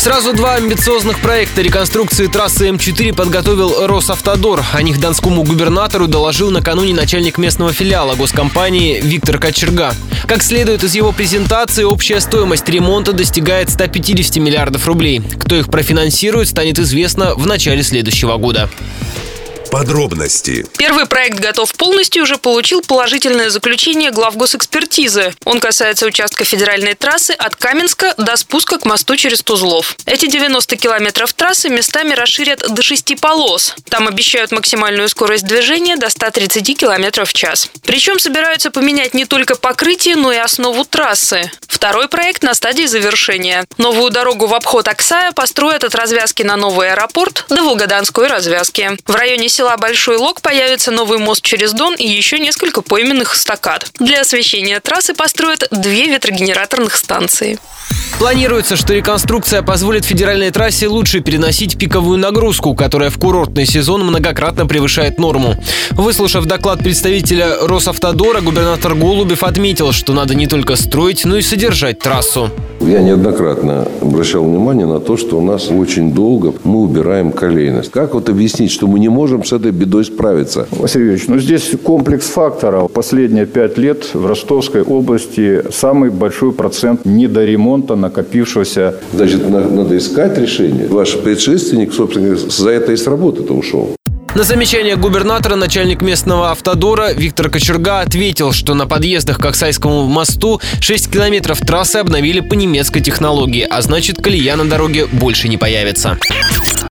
Сразу два амбициозных проекта реконструкции трассы М4 подготовил Росавтодор. О них донскому губернатору доложил накануне начальник местного филиала госкомпании Виктор Кочерга. Как следует из его презентации, общая стоимость ремонта достигает 150 миллиардов рублей. Кто их профинансирует, станет известно в начале следующего года. Подробности. Первый проект готов полностью уже получил положительное заключение главгосэкспертизы. Он касается участка федеральной трассы от Каменска до спуска к мосту через Тузлов. Эти 90 километров трассы местами расширят до 6 полос. Там обещают максимальную скорость движения до 130 километров в час. Причем собираются поменять не только покрытие, но и основу трассы. Второй проект на стадии завершения. Новую дорогу в обход Оксая построят от развязки на новый аэропорт до Волгоданской развязки. В районе села Большой Лог появится новый мост через Дон и еще несколько пойменных стакад. Для освещения трассы построят две ветрогенераторных станции. Планируется, что реконструкция позволит федеральной трассе лучше переносить пиковую нагрузку, которая в курортный сезон многократно превышает норму. Выслушав доклад представителя Росавтодора, губернатор Голубев отметил, что надо не только строить, но и содержать трассу. Я неоднократно обращал внимание на то, что у нас очень долго мы убираем колейность. Как вот объяснить, что мы не можем с этой бедой справиться? Василий Юрьевич, ну здесь комплекс факторов. Последние пять лет в Ростовской области самый большой процент недоремонта накопившегося. Значит, надо искать решение. Ваш предшественник, собственно, за это и с работы-то ушел. На замечание губернатора начальник местного автодора Виктор Кочерга ответил, что на подъездах к Оксайскому мосту 6 километров трассы обновили по немецкой технологии, а значит колея на дороге больше не появится.